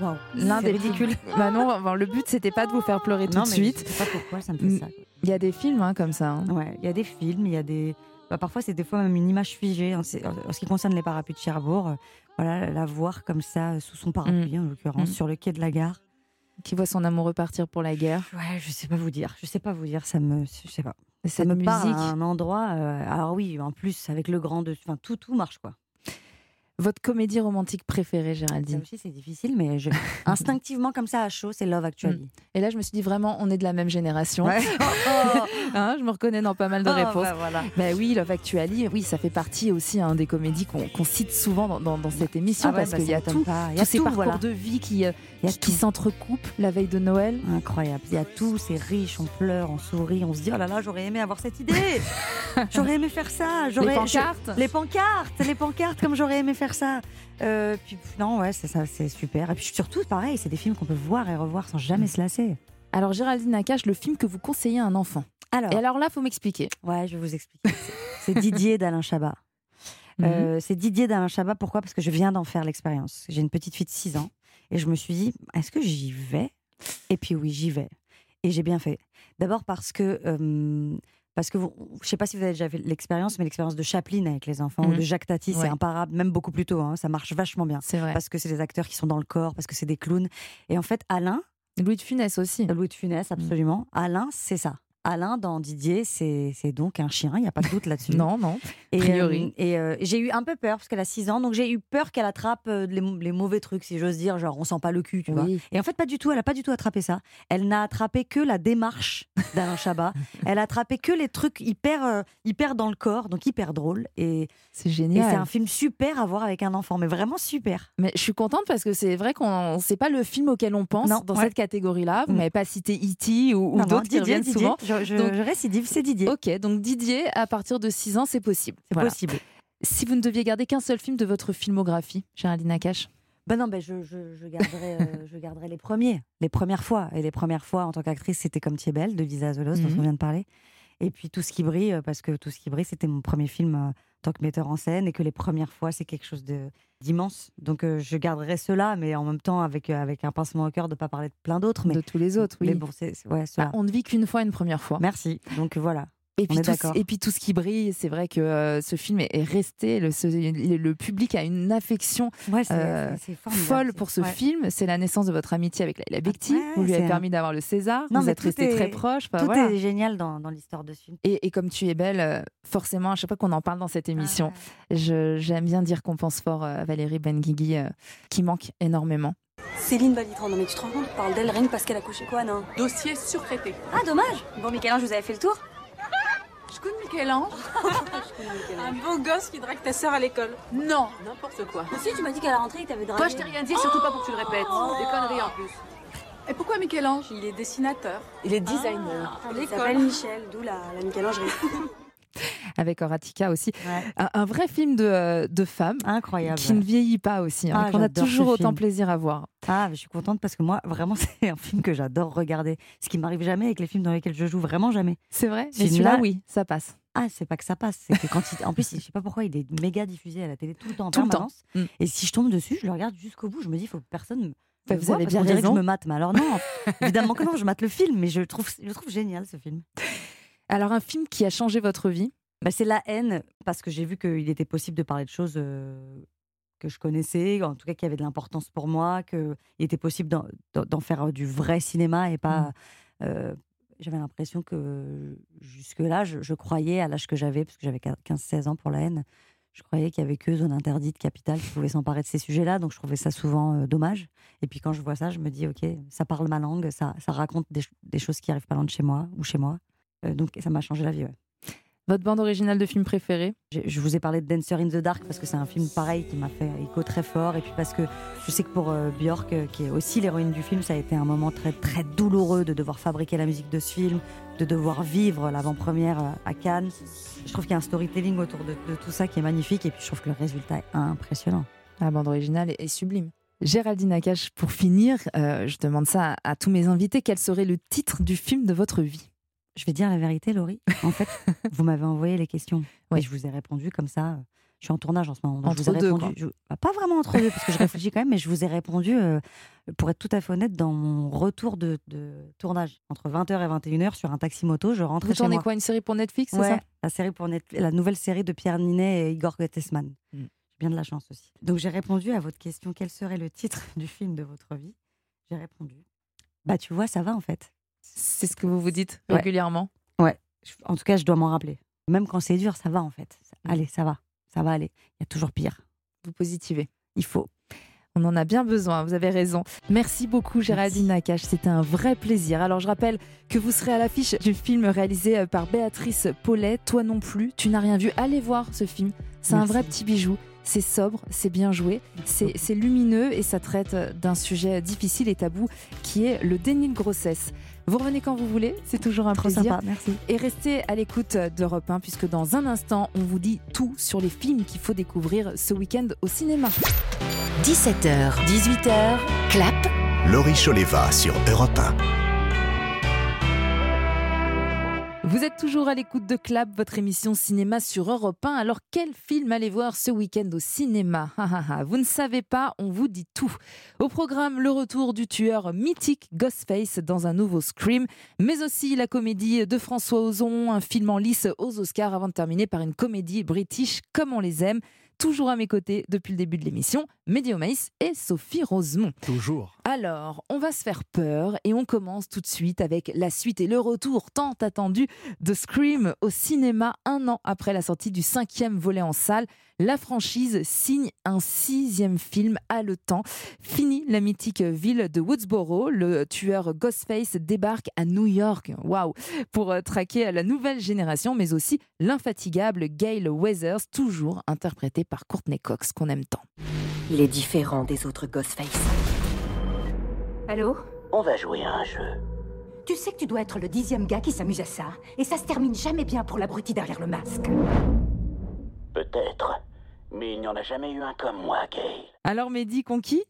Waouh. L'un des ridicule. films- Bah non, enfin, le but c'était pas de vous faire pleurer tout de suite. Je sais pas pourquoi ça me fait ça. Il y a des films hein, comme ça. hein. Ouais, il y a des films, il y a des. bah, parfois, c'est des fois même une image figée. En, c'est- en ce qui concerne les parapluies de Cherbourg, euh, voilà, la voir comme ça, euh, sous son parapluie, en l'occurrence, Mm. sur le quai de la gare. Qui voit son amoureux partir pour la guerre. Ouais, je sais pas vous dire. Je sais pas vous dire. Ça me. Je sais pas. Et Ça cette me musique. à un endroit. euh, alors oui, en plus, avec le grand. De, enfin, tout, tout marche, quoi. Votre comédie romantique préférée, Ça Géraldine? aussi, c'est difficile, mais je... instinctivement, comme ça, à chaud, c'est Love Actually. Et là, je me suis dit vraiment, on est de la même génération. Ouais. Hein, je me reconnais dans pas mal de Oh, réponses. bah, voilà. Bah oui, Love Actually, oui, ça fait partie aussi hein, des comédies qu'on cite souvent dans, dans- dans cette émission Ah parce bah, qu'il y ça a tout, pas. Il y a tous ces tout, parcours voilà. de vie qui, euh, Il y a qui, s'entrecoupent la veille de Noël. Incroyable. Il y a tout, c'est riche, on pleure, on sourit, on se dit oh là là, j'aurais aimé avoir cette idée. j'aurais aimé faire ça. J'aurais- Les pancartes. je- Les pancartes, les pancartes, comme j'aurais aimé faire ça. Euh, puis non, ouais, c'est ça, c'est super. Et puis surtout, pareil, c'est des films qu'on peut voir et revoir sans jamais se lasser. Alors, Géraldine Nakache, le film que vous conseillez à un enfant. Alors, Et alors là, faut m'expliquer. ouais, je vais vous expliquer. C'est- C'est Didier d'Alain Chabat. Mhm. Euh, c'est Didier d'Alain Chabat. Pourquoi? Parce que je viens d'en faire l'expérience. J'ai une petite fille de 6 ans et je me suis dit, est-ce que j'y vais? Et puis oui, j'y vais. Et j'ai bien fait. D'abord parce que, euh, parce que vous, je sais pas si vous avez déjà fait l'expérience, mais l'expérience de Chaplin avec les enfants ou Mhm. de Jacques Tati, Ouais. c'est imparable, même beaucoup plus tôt. hein, ça marche vachement bien. C'est vrai. Parce que c'est des acteurs qui sont dans le corps, parce que c'est des clowns. Et en fait, Alain, Louis de Funès aussi. Louis de Funès, absolument. Alain, c'est ça. Alain dans Didier, c'est donc un chien, il n'y a pas de doute là-dessus. Non, non. Et, A priori. euh, et euh, j'ai eu un peu peur parce qu'elle a 6 ans, donc j'ai eu peur qu'elle attrape euh, les, les mauvais trucs, si j'ose dire, genre on sent pas le cul, tu vois. Et en fait, pas du tout, elle a pas du tout attrapé ça. Elle n'a attrapé que la démarche d'Alain Chabat. elle a attrapé que les trucs hyper, euh, hyper dans le corps, donc hyper drôle. Et, C'est et génial. c'est un film super à voir avec un enfant, mais vraiment super. Mais je suis contente parce que c'est vrai qu'on c'est pas le film auquel on pense Non, dans ouais. cette catégorie-là. Vous Mm. m'avez pas cité E.T. ou, d'autres qui Didier, reviennent Didier, souvent. Je, je- Donc- je récidive, c'est Didier. Ok, donc Didier, à partir de 6 ans, c'est possible. C'est Voilà. possible. Si vous ne deviez garder qu'un seul film de votre filmographie, Géraldine Nakache Ben non, ben je, je, je garderai, euh, je garderai les premiers, les premières fois. Et les premières fois en tant qu'actrice, c'était comme belle de Lisa Azolos, dont Mhm. on vient de parler. Et puis Tout ce qui brille, euh, parce que Tout ce qui brille, c'était mon premier film euh, en tant que metteur en scène et que les premières fois, c'est quelque chose d'immense. Donc euh, je garderai cela, mais en même temps avec, avec un pincement au cœur de ne pas parler de plein d'autres. Mais, de tous les autres, oui. mais bon, c'est c'est- ouais, Bah, on ne vit qu'une fois une première fois. Merci. Donc voilà. Et puis, tout, et puis tout ce qui brille, c'est vrai que euh, ce film est, est resté, le, ce- le, le public a une affection Ouais, euh, folle pour ce Ouais. film. C'est la naissance de votre amitié avec Laila Bekti. ouais, vous lui avez permis d'avoir le César. Non, vous êtes est- très proches. Enfin, Tout voilà. est génial dans, dans l'histoire de ce film. Et, et comme tu es belle, euh, forcément, à chaque fois qu'on en parle dans cette émission, je- j'aime bien dire qu'on pense fort à Valérie Benguigui, euh, qui manque énormément. Céline Balitran, non mais tu te rends compte, on parle d'elle rien parce qu'elle a couché quoi, non Dossier surtraité. Ah, dommage Bon, Michel-Ange, vous avez fait le tour? Je connais Michel-Ange. Un beau gosse qui drague ta sœur à l'école. Non, n'importe quoi. Si, tu m'as dit qu'à la rentrée, il t'avait dragué. Toi, je t'ai rien dit, surtout pas pour que tu le répètes. Des conneries en plus. Et pourquoi Michel-Ange? Il est dessinateur. Il est designer. Il s'appelle Michel, d'où la, la Michel-Angerie. Avec Horatica aussi. Un, un vrai film de, euh, de femme. Incroyable. Qui ne vieillit pas aussi. hein, Ah, qu'on a toujours autant film. plaisir à voir. Ah, je suis contente parce que moi, vraiment, c'est un film que j'adore regarder. Ce qui m'arrive jamais avec les films dans lesquels je joue, vraiment jamais. C'est vrai Mais celui-là, oui, ça passe. Ah, c'est pas que ça passe. C'est que quand il... En plus, je sais pas pourquoi il est méga diffusé à la télé tout le temps, en Tout le temps. permanence. Mm. Et si je tombe dessus, je le regarde jusqu'au bout. Je me dis, il faut que personne me. Bah, vous voie, avez bien raison. que je me mate. Mais alors, non, évidemment que non, je mate le film, mais je trouve, je le trouve génial ce film. Alors, un film qui a changé votre vie? Bah, C'est La haine, parce que j'ai vu qu'il était possible de parler de choses euh, que je connaissais, en tout cas qui avaient de l'importance pour moi, qu'il était possible d'en- faire du vrai cinéma et pas. Mm. euh, j'avais l'impression que jusque-là, je, je croyais à l'âge que j'avais, parce que j'avais 15-16 ans pour La haine, je croyais qu'il y avait que Zone Interdite, Capitale qui pouvait s'emparer de ces sujets-là, donc je trouvais ça souvent euh, dommage. Et puis quand je vois ça, je me dis, ok, ça parle ma langue, ça, ça raconte des, des choses qui arrivent pas loin de chez moi ou chez moi. Euh, donc ça m'a changé la vie. ouais. Votre bande originale de film préférée Je vous ai parlé de Dancer in the Dark parce que c'est un film pareil qui m'a fait écho très fort. Et puis parce que je sais que pour euh, Björk, euh, qui est aussi l'héroïne du film, ça a été un moment très, très douloureux de devoir fabriquer la musique de ce film, de devoir vivre l'avant-première à Cannes. Je trouve qu'il y a un storytelling autour de, de tout ça qui est magnifique. Et puis je trouve que le résultat est impressionnant. La bande originale est, sublime. Géraldine Nakache, pour finir, euh, je demande ça à, à tous mes invités. Quel serait le titre du film de votre vie? Je vais dire la vérité, Laurie. En fait, vous m'avez envoyé les questions. Oui. Et je vous ai répondu comme ça. Je suis en tournage en ce moment. donc je Entre vous ai deux, répondu. je- bah, pas vraiment entre deux, parce que je réfléchis quand même, mais je vous ai répondu, euh, pour être tout à fait honnête, dans mon retour de, de tournage. Entre 20h et 21h sur un taxi moto, je rentrais Vous chez tournez moi. quoi Une série pour Netflix, c'est Ouais, ça? la, série pour Net- la nouvelle série de Pierre Ninet et Igor Gottesman. Mm. J'ai bien de la chance aussi. Donc j'ai répondu à votre question quel serait le titre du film de votre vie? J'ai répondu Bah, tu vois, ça va en fait. C'est ce que vous vous dites Ouais. régulièrement Ouais, en tout cas, je dois m'en rappeler. Même quand c'est dur, ça va en fait. Mm. Allez, ça va, ça va aller. Il y a toujours pire. Vous positivez. Il faut. On en a bien besoin, vous avez raison. Merci beaucoup Géraldine Nakache, c'était un vrai plaisir. Alors je rappelle que vous serez à l'affiche du film réalisé euh, par Béatrice Paulet, Toi non plus, tu n'as rien vu. Allez voir ce film, c'est un vrai petit bijou. C'est sobre, c'est bien joué, c'est lumineux et ça traite euh, d'un sujet difficile et tabou qui est le déni de grossesse. Vous revenez quand vous voulez, c'est toujours un Trop plaisir. sympa, merci. Et restez à l'écoute d'Europe 1 puisque dans un instant, on vous dit tout sur les films qu'il faut découvrir ce week-end au cinéma. 17h, 18h, clap. Laurie Choleva sur Europe 1. Vous êtes toujours à l'écoute de Clap, votre émission cinéma sur Europe 1. Alors, quel film allez voir ce week-end au cinéma? Vous ne savez pas, on vous dit tout. Au programme, le retour du tueur mythique Ghostface dans un nouveau Scream, mais aussi la comédie de François Ozon, un film en lice aux Oscars avant de terminer par une comédie british comme on les aime. Toujours à mes côtés depuis le début de l'émission, Mehdi Maïs et Sophie Rosemont. Toujours. Alors, on va se faire peur et on commence tout de suite avec la suite et le retour tant attendu de Scream au cinéma un an après la sortie du cinquième volet en salle. La franchise signe un sixième film haletant. Fini la mythique ville de Woodsboro, le tueur Ghostface débarque à New York, waouh, pour euh, traquer la nouvelle génération, mais aussi l'infatigable Gail Weathers, toujours interprété par Courtney Cox, qu'on aime tant. Il est différent des autres Ghostface. Allô? On va jouer à un jeu. Tu sais que tu dois être le dixième gars qui s'amuse à ça. Et ça se termine jamais bien pour l'abruti derrière le masque. Peut-être. Mais il n'y en a jamais eu un comme moi, Gail. Alors Mehdi, conquis?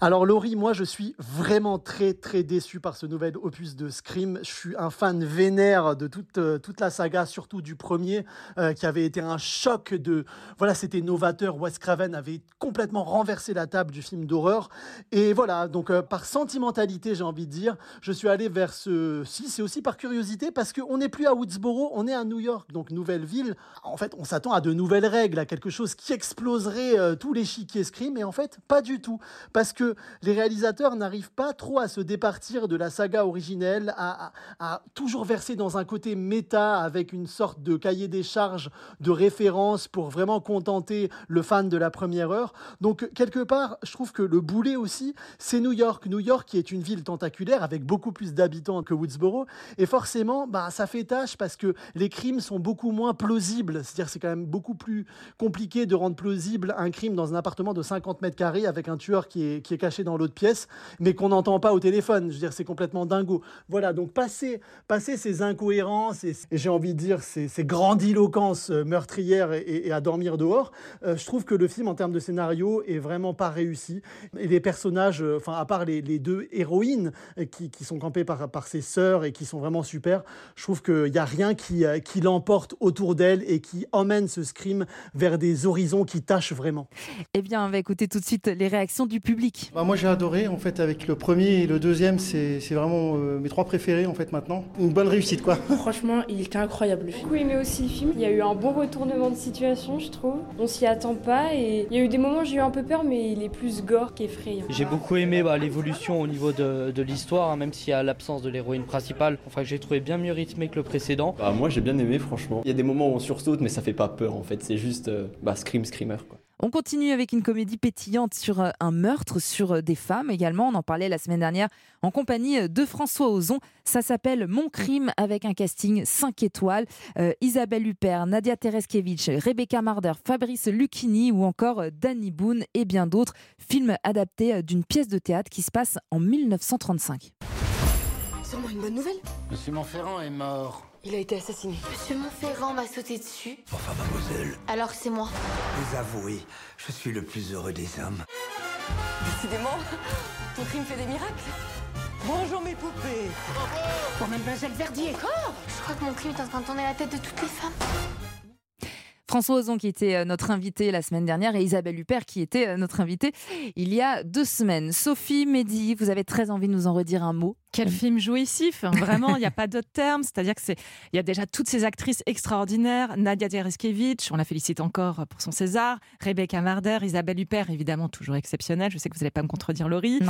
Alors Laurie, moi je suis vraiment très très déçu par ce nouvel opus de Scream. Je suis un fan vénère de toute, euh, toute la saga, surtout du premier, euh, qui avait été un choc de... Voilà, c'était novateur. Wes Craven avait complètement renversé la table du film d'horreur. Et voilà, donc euh, par sentimentalité, j'ai envie de dire, je suis allé vers ce... Si, c'est aussi par curiosité, parce qu'on n'est plus à Woodsboro, on est à New York, donc nouvelle ville. En fait, on s'attend à de nouvelles règles, à quelque chose qui exploserait euh, tous les chiquiers Scream, et en fait, pas du tout. Parce que les réalisateurs n'arrivent pas trop à se départir de la saga originelle, à toujours verser dans un côté méta avec une sorte de cahier des charges de référence pour vraiment contenter le fan de la première heure. Donc, quelque part, je trouve que le boulet aussi, c'est New York. New York qui est une ville tentaculaire avec beaucoup plus d'habitants que Woodsboro. Et forcément, bah, ça fait tâche parce que les crimes sont beaucoup moins plausibles. C'est-à-dire c'est quand même beaucoup plus compliqué de plausible un crime dans un appartement de 50 mètres carrés avec un tueur qui est, qui est caché dans l'autre pièce, mais qu'on n'entend pas au téléphone. Je veux dire, c'est complètement dingo. Voilà, donc passer, passer ces incohérences et, j'ai envie de dire ces, ces grandiloquences euh, meurtrières et, à dormir dehors, euh, je trouve que le film, en termes de scénario, est vraiment pas réussi. Et les personnages, euh, enfin, à part les, deux héroïnes qui, qui sont campées par, par ses sœurs et qui sont vraiment super, je trouve qu'il n'y a rien qui, qui l'emporte autour d'elle et qui emmène ce scream vers des horizons qui tâchent vraiment. Eh bien, on va écouter tout de suite les réactions du public. Bah, moi j'ai adoré en fait avec le premier et le deuxième c'est c'est vraiment euh, mes trois préférés en fait maintenant. Une bonne réussite quoi. Franchement, il était incroyable. J'ai beaucoup aimé aussi le film. Il y a eu un bon retournement de situation, je trouve. On s'y attend pas et il y a eu des moments où j'ai eu un peu peur, mais il est plus gore qu'effrayant. J'ai beaucoup aimé bah, l'évolution au niveau de, de l'histoire, hein, même s'il y a l'absence de l'héroïne principale. Enfin, que j'ai trouvé bien mieux rythmé que le précédent. Bah, moi j'ai bien aimé franchement. Il y a des moments où on sursaute mais ça fait pas peur en fait, c'est juste euh, bah, Scream screamer. Quoi. On continue avec une comédie pétillante sur euh, un meurtre, sur euh, des femmes également. On en parlait la semaine dernière en compagnie euh, de François Ozon. Ça s'appelle Mon crime avec un casting 5 étoiles. Isabelle Huppert, Nadia Tereskevich, Rebecca Marder, Fabrice Lucchini ou encore Danny Boone et bien d'autres. Film adapté d'une pièce de théâtre qui se passe en 1935. Sûrement une bonne nouvelle. Monsieur Montferrand est mort. Il a été assassiné. Monsieur Montferrand m'a sauté dessus. Enfin, mademoiselle. Alors c'est moi. Vous avouez, je suis le plus heureux des hommes. Décidément, ton crime fait des miracles. Bonjour mes poupées. Pour mademoiselle Verdier. Oh Je crois que mon crime est en train de tourner la tête de toutes les femmes. François Ozon qui était euh, notre invité la semaine dernière et Isabelle Huppert qui était euh, notre invitée il y a deux semaines. Sophie, Mehdi, vous avez très envie de nous en redire un mot? Quel film jouissif, vraiment, il n'y a pas d'autre terme. C'est-à-dire que c'est, il y a déjà toutes ces actrices extraordinaires. Nadia Tereskevich, on la félicite encore pour son César. Rebecca Marder, Isabelle Huppert, évidemment toujours exceptionnelle. Je sais que vous n'allez pas me contredire, Laurie.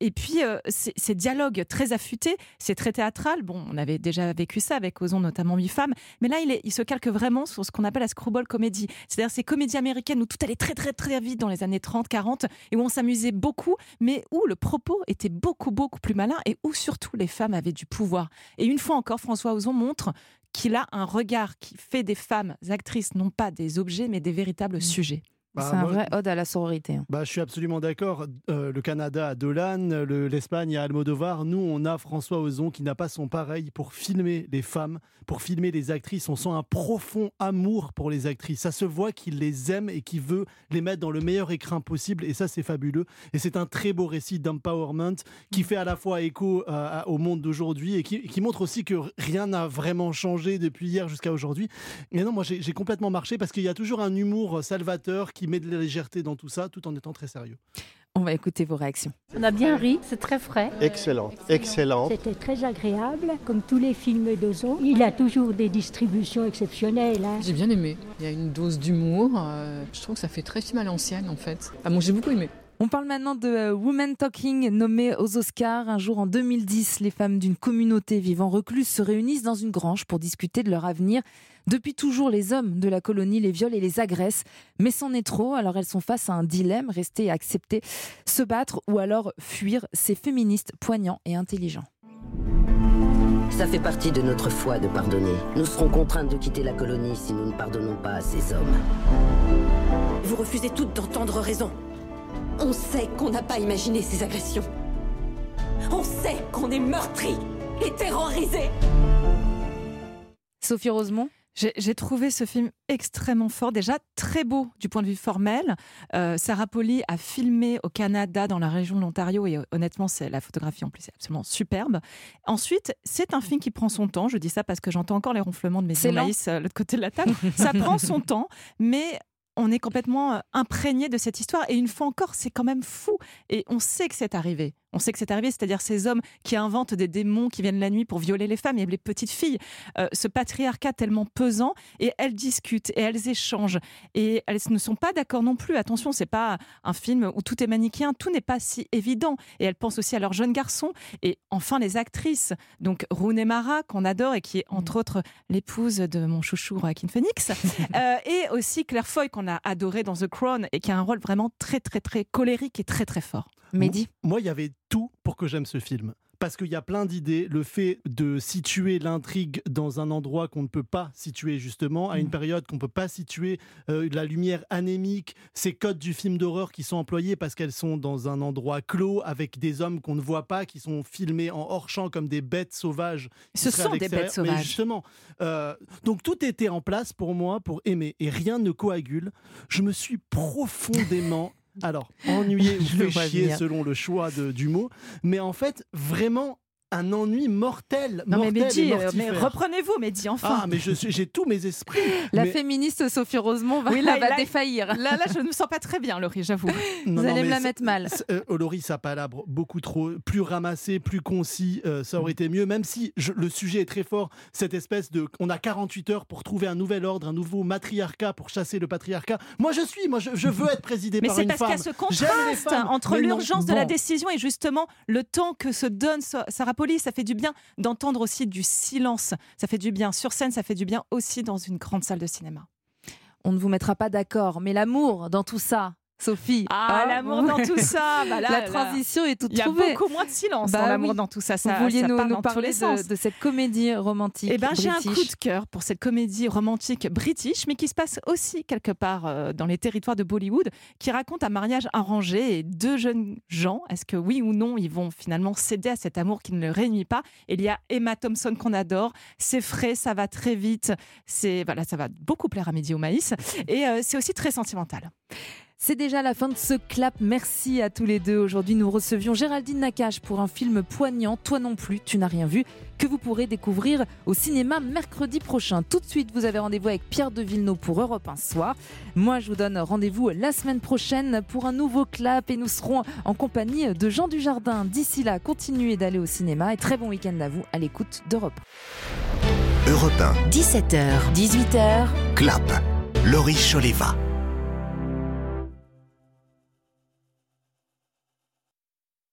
Et puis euh, ces dialogues très affûtés, c'est très théâtral. Bon, on avait déjà vécu ça avec Ozon, notamment Huit femmes, mais là, il, est, il se calque vraiment sur ce qu'on appelle la screwball comédie. C'est-à-dire ces comédies américaines où tout allait très très très vite dans les années 30, 40 et où on s'amusait beaucoup, mais où le propos était beaucoup beaucoup plus malin et où sur surtout les femmes avaient du pouvoir. Et une fois encore, François Ozon montre qu'il a un regard qui fait des femmes actrices non pas des objets, mais des véritables mmh. sujets. Bah, c'est un vrai ode à la sororité. Hein. Bah, je suis absolument d'accord. Euh, le Canada a Dolan, l'Espagne a Almodovar. Nous, on a François Ozon qui n'a pas son pareil pour filmer les femmes, pour filmer les actrices. On sent un profond amour pour les actrices. Ça se voit qu'il les aime et qu'il veut les mettre dans le meilleur écrin possible. Et ça, c'est fabuleux. Et c'est un très beau récit d'empowerment qui fait à la fois écho euh, au monde d'aujourd'hui et qui, qui, montre aussi que rien n'a vraiment changé depuis hier jusqu'à aujourd'hui. Mais non, moi, j'ai complètement marché parce qu'il y a toujours un humour salvateur qui met de la légèreté dans tout ça, tout en étant très sérieux. On va écouter vos réactions. On a bien ri, c'est très frais. Excellent, excellent. C'était très agréable, comme tous les films d'Ozon. Il a toujours des distributions exceptionnelles. Hein. J'ai bien aimé. Il y a une dose d'humour. Euh, je trouve que ça fait très film à l'ancienne, en fait. Ah bon, j'ai beaucoup aimé. On parle maintenant de euh, Women Talking, nommée aux Oscars. Un jour en 2010, les femmes d'une communauté vivant recluse se réunissent dans une grange pour discuter de leur avenir. Depuis toujours, les hommes de la colonie les violent et les agressent, mais c'en est trop, alors elles sont face à un dilemme, rester et accepter, se battre ou alors fuir. ces féministes poignants et intelligents. Ça fait partie de notre foi de pardonner. Nous serons contraintes de quitter la colonie si nous ne pardonnons pas à ces hommes. Vous refusez toutes d'entendre raison. On sait qu'on n'a pas imaginé ces agressions. On sait qu'on est meurtri et terrorisé. Sophie Rosemont j'ai trouvé ce film extrêmement fort, déjà très beau du point de vue formel. Euh, Sarah Poli a filmé au Canada, dans la région de l'Ontario, et euh, honnêtement, c'est la photographie en plus est absolument superbe. Ensuite, c'est un film qui prend son temps. Je dis ça parce que j'entends encore les ronflements de mes journalistes de l'autre côté de la table. ça prend son temps, mais on est complètement imprégné de cette histoire. Et une fois encore, c'est quand même fou. Et on sait que c'est arrivé. On sait que c'est arrivé, c'est-à-dire ces hommes qui inventent des démons qui viennent la nuit pour violer les femmes et les petites filles. Euh, ce patriarcat tellement pesant, et elles discutent et elles échangent et elles ne sont pas d'accord non plus. Attention, c'est pas un film où tout est manichéen, tout n'est pas si évident. Et elles pensent aussi à leurs jeunes garçons et enfin les actrices. Donc Rooney Mara qu'on adore et qui est entre autres l'épouse de mon chouchou Joaquin Phoenix, euh, et aussi Claire Foy qu'on a adoré dans The Crown et qui a un rôle vraiment très très très colérique et très très fort. Mehdi Moi, il y avait tout pour que j'aime ce film parce qu'il y a plein d'idées. Le fait de situer l'intrigue dans un endroit qu'on ne peut pas situer justement, à une mm. période qu'on ne peut pas situer, euh, la lumière anémique, ces codes du film d'horreur qui sont employés parce qu'elles sont dans un endroit clos avec des hommes qu'on ne voit pas, qui sont filmés en hors champ comme des bêtes sauvages. Ce sont des bêtes sauvages. justement. Euh, donc tout était en place pour moi pour aimer et rien ne coagule. Je me suis profondément alors, ennuyé ou fait chier selon le choix du mot, mais en fait, vraiment un ennui mortel. Non mais Mehdi, euh, mais reprenez-vous Mehdi, enfin. Ah mais j'ai tous mes esprits. La féministe Sophie Rosemont va, va défaillir. Là, là, je ne me sens pas très bien, Laurie, j'avoue. Vous allez me la mettre mal. Euh, Laurie, ça palabre beaucoup trop, plus ramassé, plus concis, euh, ça aurait été mieux, même si le sujet est très fort, cette espèce de... On a 48 heures pour trouver un nouvel ordre, un nouveau matriarcat pour chasser le patriarcat. Moi je suis, moi je, veux être présidé par une femme. Mais c'est parce qu'il y a ce contraste entre l'urgence de la décision et justement le temps que se donne Sarah ça fait du bien d'entendre aussi du silence. Ça fait du bien sur scène, ça fait du bien aussi dans une grande salle de cinéma. On ne vous mettra pas d'accord, mais l'amour dans tout ça, Sophie. Ah, hein, l'amour dans tout ça. Bah là, la là. transition est toute Il y a trouvée. beaucoup moins de silence Bah dans l'amour oui. dans tout ça. ça Vous vouliez ça nous, part nous dans tous parler de, de cette comédie romantique Eh ben, j'ai un coup de cœur pour cette comédie romantique british, mais qui se passe aussi quelque part euh, dans les territoires de Bollywood, qui raconte un mariage arrangé et deux jeunes gens. Est-ce que oui ou non, ils vont finalement céder à cet amour qui ne les réunit pas? Et Il y a Emma Thompson qu'on adore. C'est frais, ça va très vite. C'est voilà, ça va beaucoup plaire à midi au maïs. Et euh, c'est aussi très sentimental. C'est déjà la fin de ce clap. Merci à tous les deux. Aujourd'hui, nous recevions Géraldine Nakache pour un film poignant, Toi non plus, tu n'as rien vu, que vous pourrez découvrir au cinéma mercredi prochain. Tout de suite, vous avez rendez-vous avec Pierre de Villeneuve pour Europe 1 soir. Moi, je vous donne rendez-vous la semaine prochaine pour un nouveau clap et nous serons en compagnie de Jean Dujardin. D'ici là, continuez d'aller au cinéma et très bon week-end à vous à l'écoute d'Europe. Europe 1, 17h, 18h, clap. Laurie Choleva.